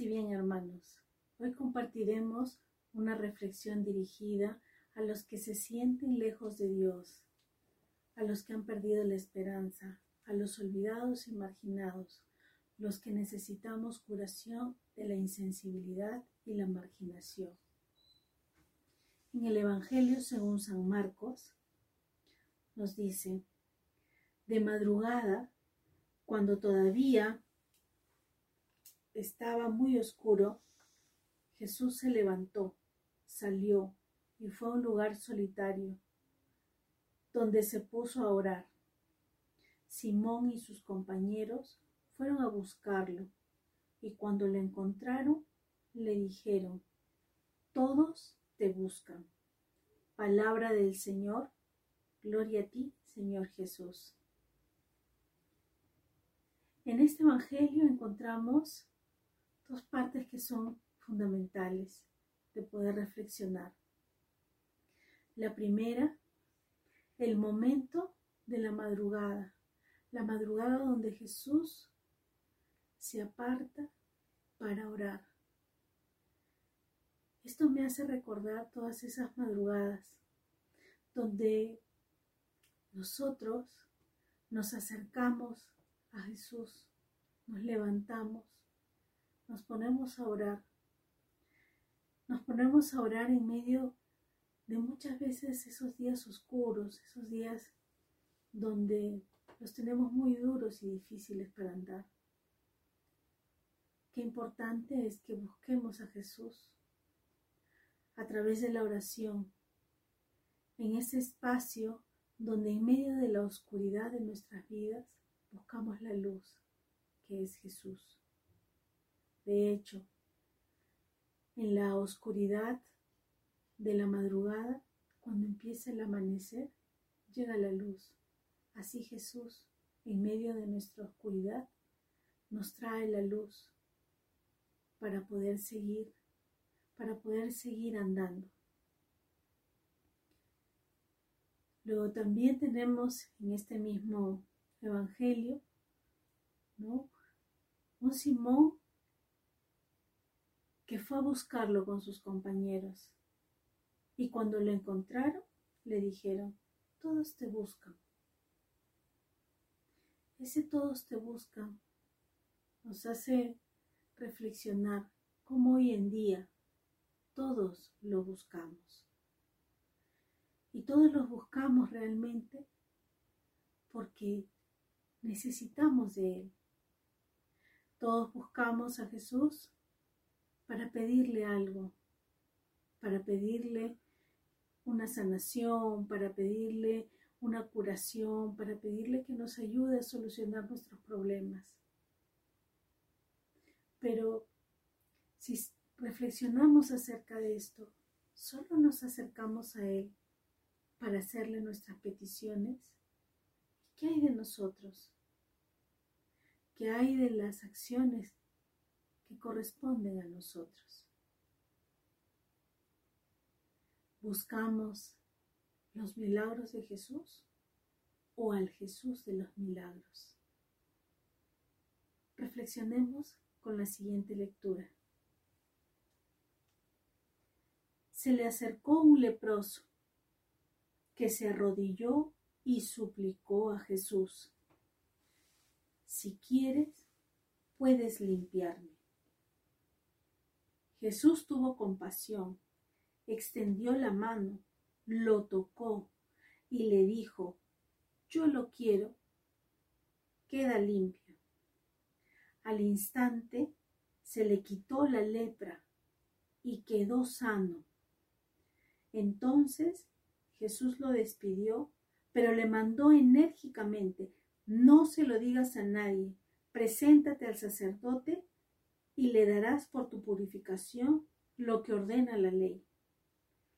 Y bien, hermanos. Hoy compartiremos una reflexión dirigida a los que se sienten lejos de Dios, a los que han perdido la esperanza, a los olvidados y marginados, los que necesitamos curación de la insensibilidad y la marginación. En el Evangelio según San Marcos nos dice, de madrugada, cuando todavía estaba muy oscuro, Jesús se levantó, salió y fue a un lugar solitario, donde se puso a orar. Simón y sus compañeros fueron a buscarlo, y cuando lo encontraron, le dijeron, todos te buscan. Palabra del Señor, gloria a ti, Señor Jesús. En este Evangelio encontramos dos partes que son fundamentales de poder reflexionar. La primera, el momento de la madrugada, la madrugada donde Jesús se aparta para orar. Esto me hace recordar todas esas madrugadas donde nosotros nos acercamos a Jesús, nos levantamos nos ponemos a orar. Nos ponemos a orar en medio de muchas veces esos días oscuros, esos días donde los tenemos muy duros y difíciles para andar. Qué importante es que busquemos a Jesús a través de la oración, en ese espacio donde en medio de la oscuridad de nuestras vidas buscamos la luz, que es Jesús. De hecho, en la oscuridad de la madrugada, cuando empieza el amanecer, llega la luz. Así Jesús, en medio de nuestra oscuridad, nos trae la luz para poder seguir, para poder seguir andando. Luego también tenemos en este mismo evangelio, ¿no? Un Simón que fue a buscarlo con sus compañeros. Y cuando lo encontraron, le dijeron, todos te buscan. Ese todos te buscan nos hace reflexionar cómo hoy en día todos lo buscamos. Y todos lo buscamos realmente porque necesitamos de Él. Todos buscamos a Jesús para pedirle algo, para pedirle una sanación, para pedirle una curación, para pedirle que nos ayude a solucionar nuestros problemas. Pero si reflexionamos acerca de esto, solo nos acercamos a Él para hacerle nuestras peticiones. ¿Qué hay de nosotros? ¿Qué hay de las acciones que corresponden a nosotros. ¿Buscamos los milagros de Jesús o al Jesús de los milagros? Reflexionemos con la siguiente lectura. Se le acercó un leproso que se arrodilló y suplicó a Jesús, si quieres, puedes limpiarme. Jesús tuvo compasión, extendió la mano, lo tocó y le dijo, yo lo quiero, queda limpio. Al instante se le quitó la lepra y quedó sano. Entonces Jesús lo despidió, pero le mandó enérgicamente, no se lo digas a nadie, preséntate al sacerdote y le darás por tu purificación lo que ordena la ley,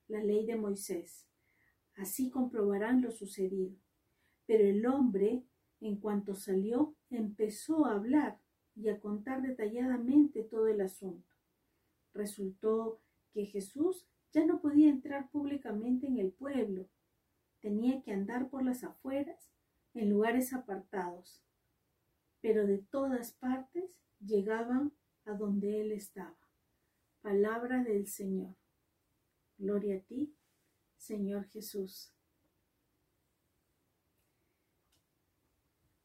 la ley de Moisés. Así comprobarán lo sucedido. Pero el hombre, en cuanto salió, empezó a hablar y a contar detalladamente todo el asunto. Resultó que Jesús ya no podía entrar públicamente en el pueblo, tenía que andar por las afueras, en lugares apartados. Pero de todas partes llegaban a donde él estaba. Palabra del Señor. Gloria a ti, Señor Jesús.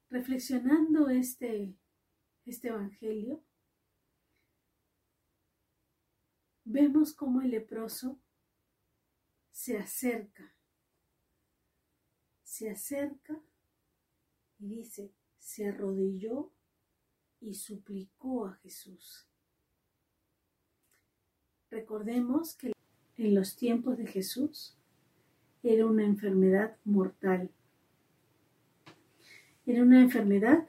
Reflexionando este, este Evangelio, vemos cómo el leproso se acerca, se acerca y dice, se arrodilló y suplicó a Jesús. Recordemos que en los tiempos de Jesús era una enfermedad mortal. Era una enfermedad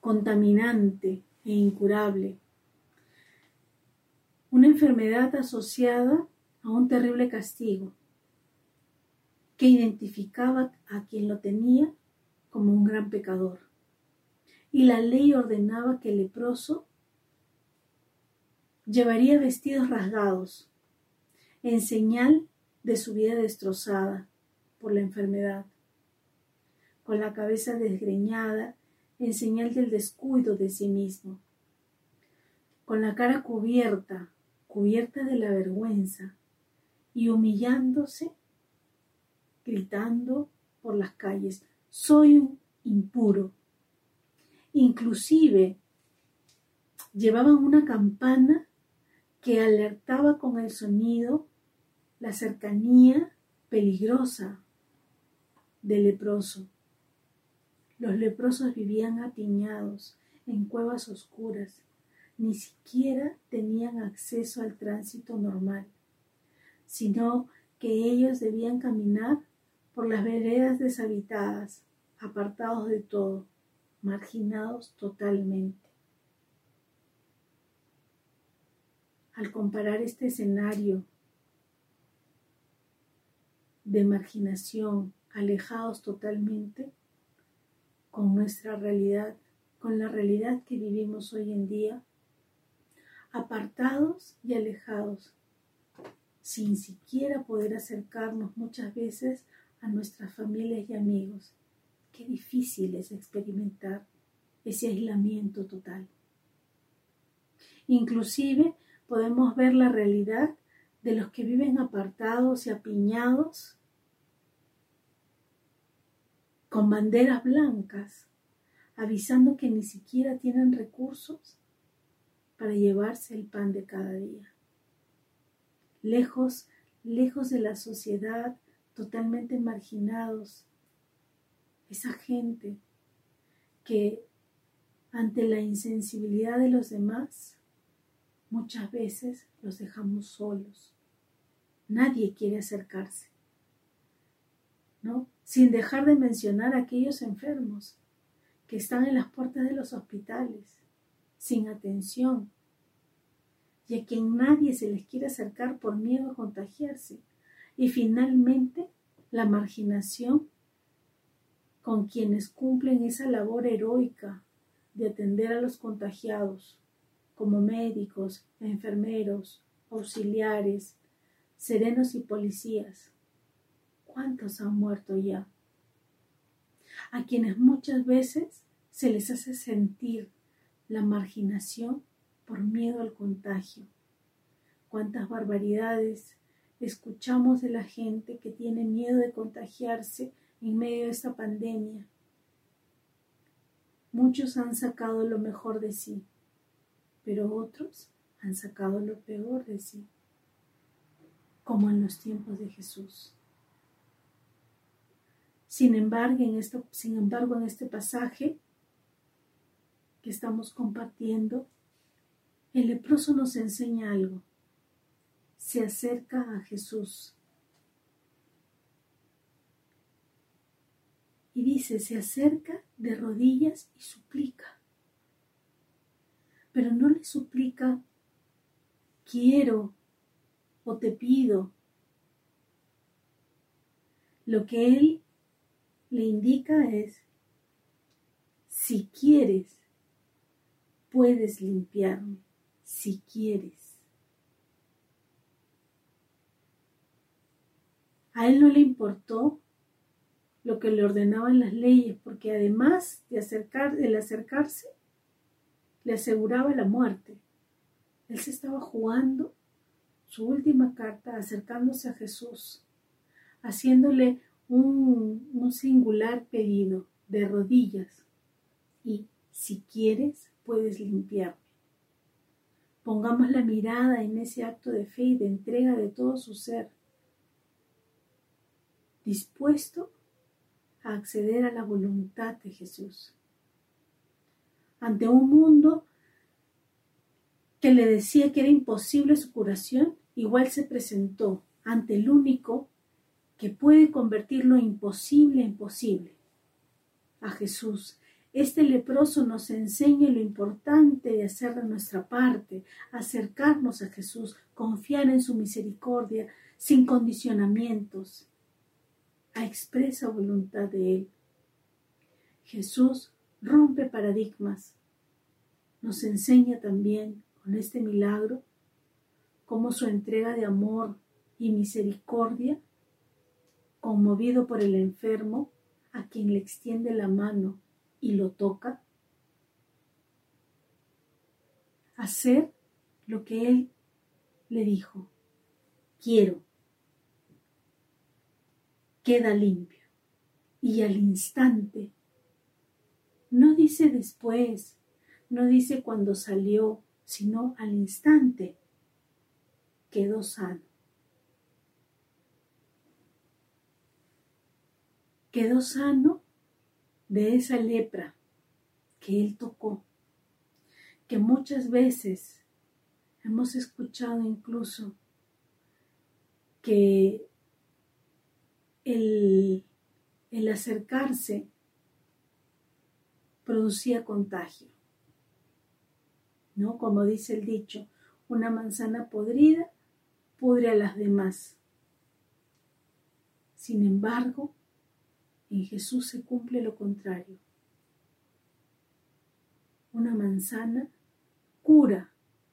contaminante e incurable. Una enfermedad asociada a un terrible castigo que identificaba a quien lo tenía como un gran pecador. Y la ley ordenaba que el leproso llevaría vestidos rasgados en señal de su vida destrozada por la enfermedad, con la cabeza desgreñada en señal del descuido de sí mismo, con la cara cubierta, cubierta de la vergüenza, y humillándose, gritando por las calles, soy un impuro. Inclusive llevaban una campana que alertaba con el sonido la cercanía peligrosa del leproso. Los leprosos vivían apiñados en cuevas oscuras, ni siquiera tenían acceso al tránsito normal, sino que ellos debían caminar por las veredas deshabitadas, apartados de todo, marginados totalmente. Al comparar este escenario de marginación, alejados totalmente, con nuestra realidad, con la realidad que vivimos hoy en día, apartados y alejados, sin siquiera poder acercarnos muchas veces a nuestras familias y amigos. Qué difícil es experimentar ese aislamiento total. Inclusive podemos ver la realidad de los que viven apartados y apiñados con banderas blancas, avisando que ni siquiera tienen recursos para llevarse el pan de cada día. Lejos, lejos de la sociedad, totalmente marginados, esa gente que ante la insensibilidad de los demás, muchas veces los dejamos solos. Nadie quiere acercarse, ¿no? Sin dejar de mencionar a aquellos enfermos que están en las puertas de los hospitales, sin atención, y a quien nadie se les quiere acercar por miedo a contagiarse. Y finalmente, la marginación con quienes cumplen esa labor heroica de atender a los contagiados, como médicos, enfermeros, auxiliares, serenos y policías. ¿Cuántos han muerto ya? A quienes muchas veces se les hace sentir la marginación por miedo al contagio. Cuántas barbaridades escuchamos de la gente que tiene miedo de contagiarse en medio de esta pandemia. Muchos han sacado lo mejor de sí, pero otros han sacado lo peor de sí, como en los tiempos de Jesús. Sin embargo, en, esto, sin embargo, en este pasaje que estamos compartiendo, el leproso nos enseña algo. Se acerca a Jesús y dice, se acerca de rodillas y suplica. Pero no le suplica, quiero o te pido. Lo que él le indica es, si quieres, puedes limpiarme, si quieres. A él no le importó lo que le ordenaban las leyes, porque además de acercar, acercarse, le aseguraba la muerte. Él se estaba jugando su última carta acercándose a Jesús, haciéndole un, un singular pedido de rodillas y, si quieres, puedes limpiarme. Pongamos la mirada en ese acto de fe y de entrega de todo su ser, dispuesto a acceder a la voluntad de Jesús. Ante un mundo que le decía que era imposible su curación, igual se presentó ante el único que puede convertir lo imposible en posible, a Jesús. Este leproso nos enseña lo importante de hacer de nuestra parte, acercarnos a Jesús, confiar en su misericordia, sin condicionamientos, a expresa voluntad de Él. Jesús rompe paradigmas. Nos enseña también con este milagro cómo su entrega de amor y misericordia, conmovido por el enfermo, a quien le extiende la mano y lo toca, hacer lo que él le dijo, quiero, queda limpio. Y al instante, no dice después, no dice cuando salió, sino al instante, quedó sano. Quedó sano de esa lepra que él tocó, que muchas veces hemos escuchado incluso que el, el acercarse producía contagio. ¿No? Como dice el dicho, una manzana podrida pudre a las demás. Sin embargo, en Jesús se cumple lo contrario. Una manzana cura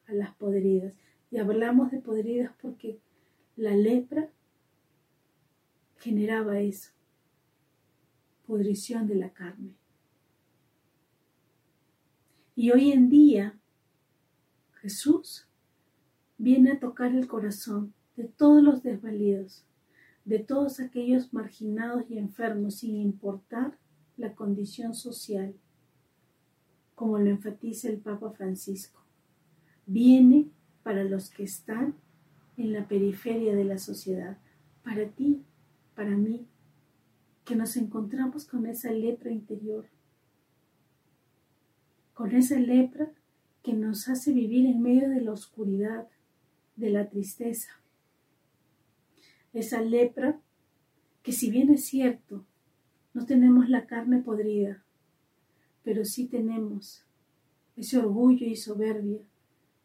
a las podridas. Y hablamos de podridas porque la lepra generaba eso, pudrición de la carne. Y hoy en día Jesús viene a tocar el corazón de todos los desvalidos, de todos aquellos marginados y enfermos, sin importar la condición social, como lo enfatiza el Papa Francisco. Viene para los que están en la periferia de la sociedad, para ti, para mí, que nos encontramos con esa lepra interior, con esa lepra que nos hace vivir en medio de la oscuridad, de la tristeza. Esa lepra que si bien es cierto, no tenemos la carne podrida, pero sí tenemos ese orgullo y soberbia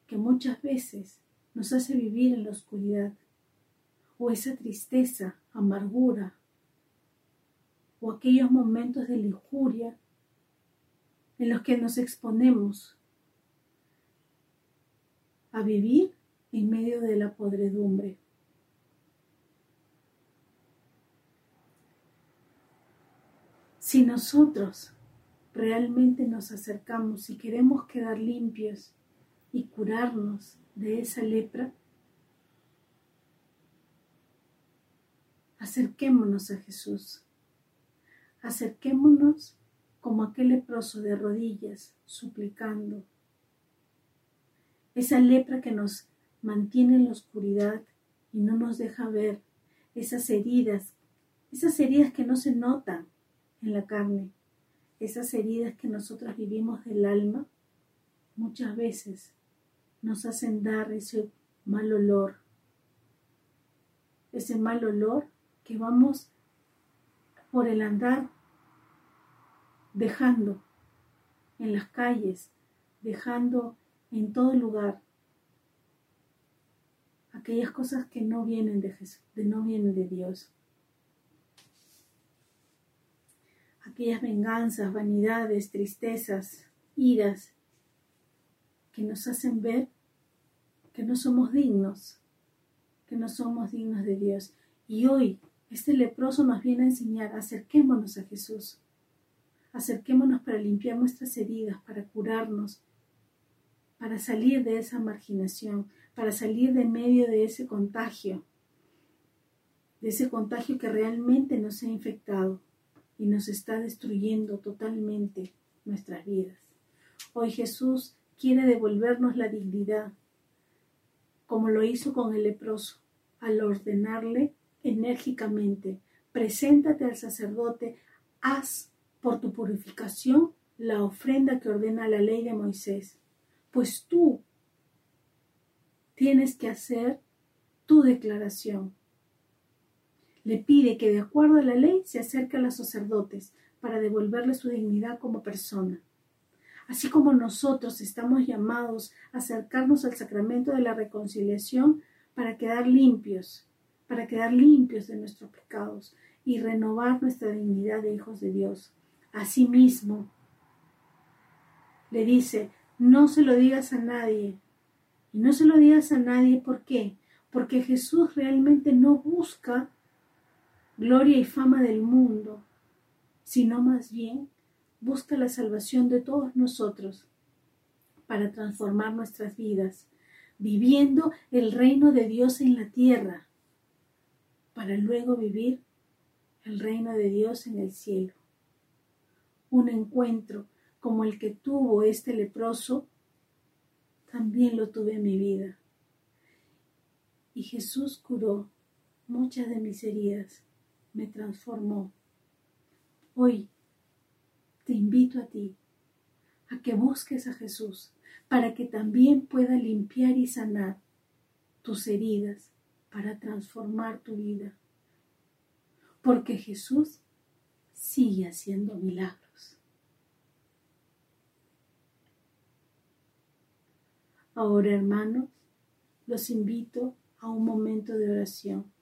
que muchas veces nos hace vivir en la oscuridad, o esa tristeza, amargura, o aquellos momentos de lujuria en los que nos exponemos a vivir en medio de la podredumbre. Si nosotros realmente nos acercamos y queremos quedar limpios y curarnos de esa lepra, acerquémonos a Jesús. Acerquémonos como aquel leproso de rodillas, suplicando. Esa lepra que nos mantiene en la oscuridad y no nos deja ver esas heridas, esas heridas que no se notan en la carne, esas heridas que nosotros vivimos del alma, muchas veces nos hacen dar ese mal olor, ese mal olor que vamos por el andar dejando en las calles, dejando en todo lugar aquellas cosas que no vienen de Jesús, de no vienen de Dios. Aquellas venganzas, vanidades, tristezas, iras que nos hacen ver que no somos dignos, que no somos dignos de Dios. Y hoy este leproso nos viene a enseñar, acerquémonos a Jesús, acerquémonos para limpiar nuestras heridas, para curarnos para salir de esa marginación, para salir de medio de ese contagio, de ese contagio que realmente nos ha infectado y nos está destruyendo totalmente nuestras vidas. Hoy Jesús quiere devolvernos la dignidad, como lo hizo con el leproso, al ordenarle enérgicamente, preséntate al sacerdote, haz por tu purificación la ofrenda que ordena la ley de Moisés, pues tú tienes que hacer tu declaración. Le pide que de acuerdo a la ley se acerque a los sacerdotes para devolverle su dignidad como persona. Así como nosotros estamos llamados a acercarnos al sacramento de la reconciliación para quedar limpios, para quedar limpios de nuestros pecados y renovar nuestra dignidad de hijos de Dios. Asimismo, le dice, no se lo digas a nadie. Y no se lo digas a nadie, ¿por qué? Porque Jesús realmente no busca gloria y fama del mundo, sino más bien busca la salvación de todos nosotros para transformar nuestras vidas, viviendo el reino de Dios en la tierra, para luego vivir el reino de Dios en el cielo. Un encuentro como el que tuvo este leproso, también lo tuve en mi vida. Y Jesús curó muchas de mis heridas, me transformó. Hoy te invito a ti a que busques a Jesús para que también pueda limpiar y sanar tus heridas para transformar tu vida. Porque Jesús sigue haciendo milagros. Ahora, hermanos, los invito a un momento de oración.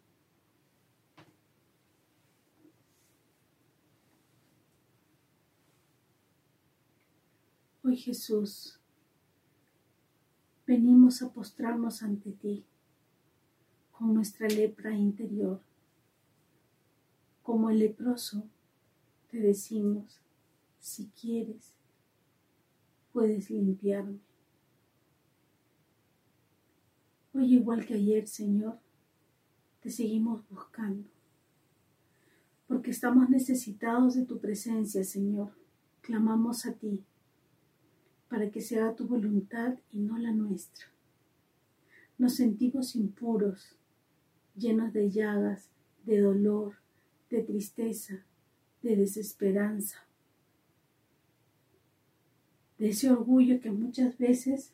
Hoy Jesús, venimos a postrarnos ante ti con nuestra lepra interior. Como el leproso, te decimos, si quieres, puedes limpiarme. Hoy igual que ayer, Señor, te seguimos buscando, porque estamos necesitados de tu presencia, Señor. Clamamos a ti para que sea tu voluntad y no la nuestra. Nos sentimos impuros, llenos de llagas, de dolor, de tristeza, de desesperanza, de ese orgullo que muchas veces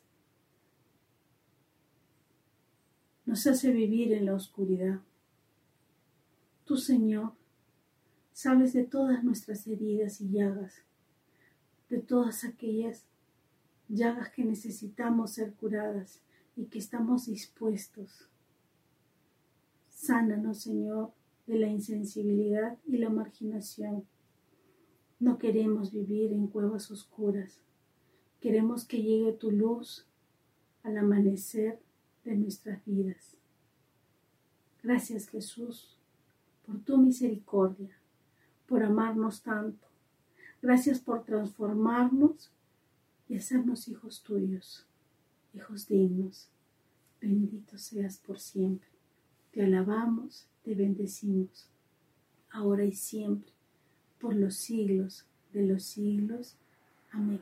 nos hace vivir en la oscuridad. Tú, Señor, sabes de todas nuestras heridas y llagas, de todas aquellas llagas que necesitamos ser curadas y que estamos dispuestos. Sánanos, Señor, de la insensibilidad y la marginación. No queremos vivir en cuevas oscuras. Queremos que llegue tu luz al amanecer de nuestras vidas. Gracias Jesús por tu misericordia, por amarnos tanto. Gracias por transformarnos y hacernos hijos tuyos, hijos dignos. Bendito seas por siempre. Te alabamos, te bendecimos, ahora y siempre, por los siglos de los siglos. Amén.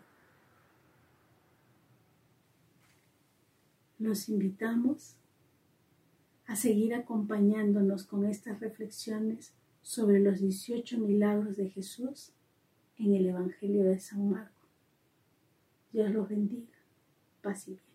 Los invitamos a seguir acompañándonos con estas reflexiones sobre los 18 milagros de Jesús en el Evangelio de San Marcos. Dios los bendiga. Paz y bien.